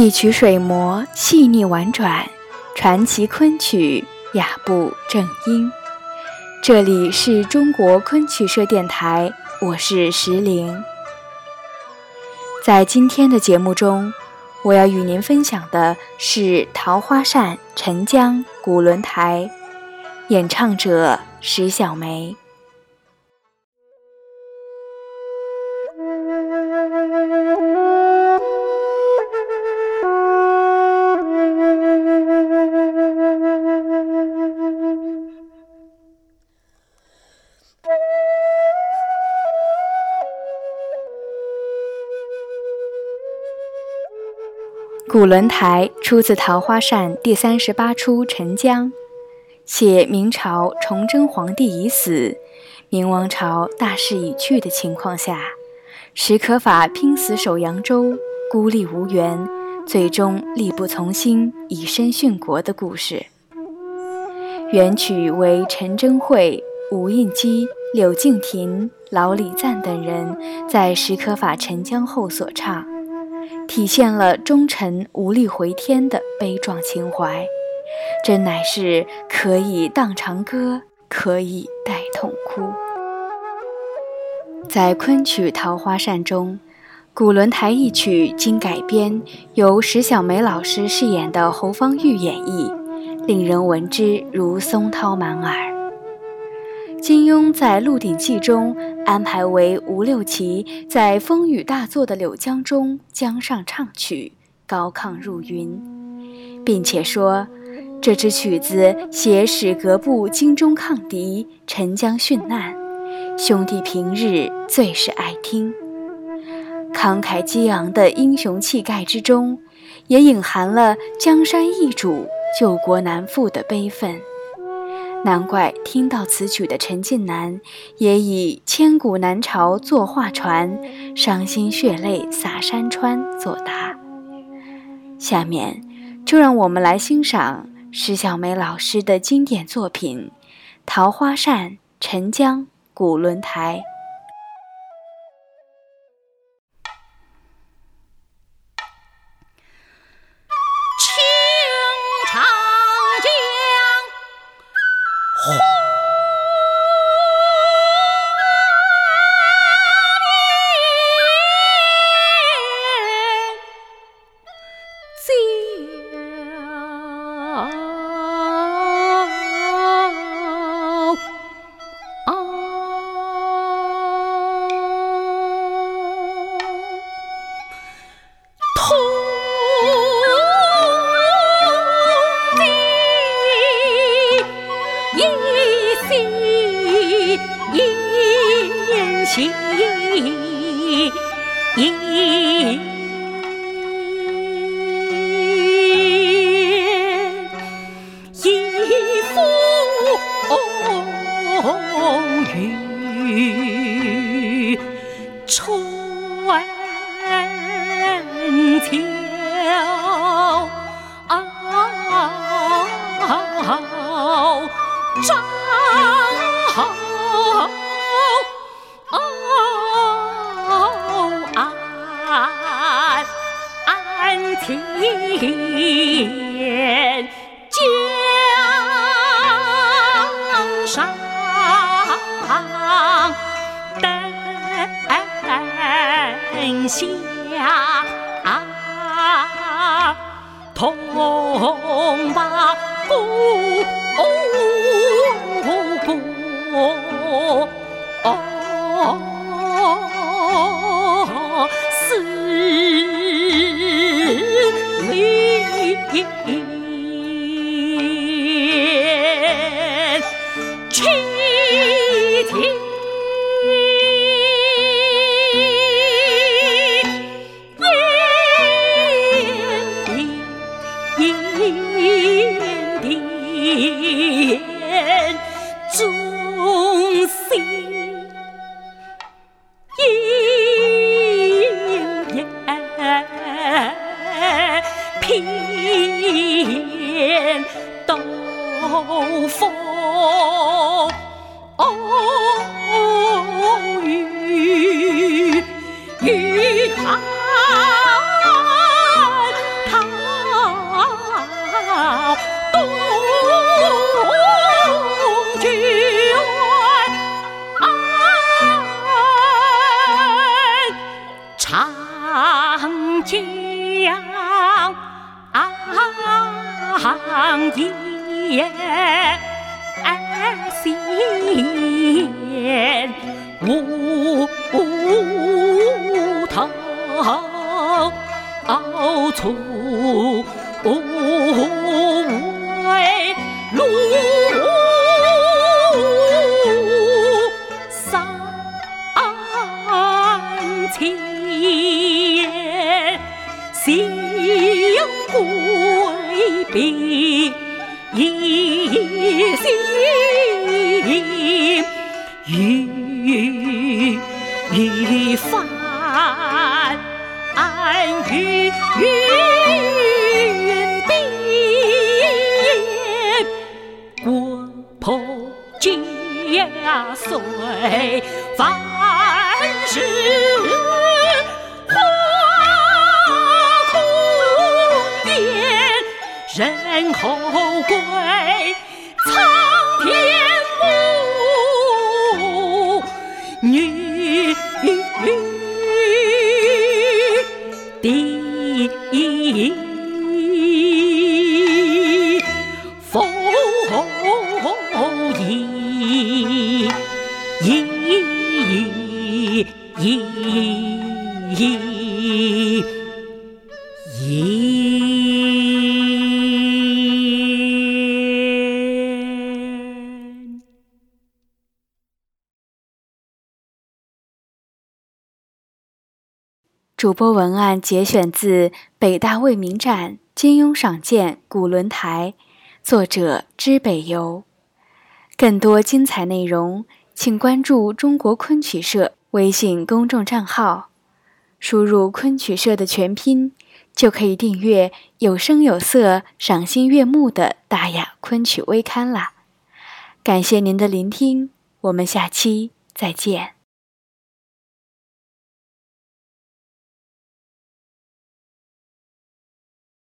一曲水磨细腻婉转，传奇昆曲雅步正音。这里是中国昆曲社电台，我是石玲。在今天的节目中，我要与您分享的是《桃花扇·沉江·古轮台》，演唱者石小梅。古轮台出自《桃花扇》第三十八出《沉江》，写明朝崇祯皇帝已死，明王朝大势已去的情况下，史可法拼死守扬州，孤立无援，最终力不从心，以身殉国的故事。原曲为陈贞慧、吴应基、柳敬亭、老李赞等人在史可法沉江后所唱。体现了忠臣无力回天的悲壮情怀，真乃是可以荡长歌，可以带痛哭。在昆曲《桃花扇》中，古轮台一曲经改编，由石小梅老师饰演的侯方域演绎，令人闻之如松涛满耳。金庸在《鹿鼎记》中安排为吴六奇在风雨大作的柳江中江上唱曲，高亢入云，并且说这支曲子写史格布精忠抗敌，沉江殉难，兄弟平日最是爱听。慷慨激昂的英雄气概之中，也隐含了江山易主，救国难复的悲愤。难怪听到此曲的陈近南也以“千古难朝作画船，伤心血泪洒山川”作答。下面就让我们来欣赏石小梅老师的经典作品《桃花扇·沉江·古轮台》。情意。风雨春秋连江上灯下，同把古歌。雨寒，言闲无头处为路。一心，欲翻云边，国破家碎，不悔苍天，母女。主播文案节选自北大未名展金庸赏鉴古轮台，作者知北游。更多精彩内容，请关注中国昆曲社微信公众账号，输入“昆曲社”的全拼，就可以订阅有声有色、赏心悦目的大雅昆曲微刊啦。感谢您的聆听，我们下期再见。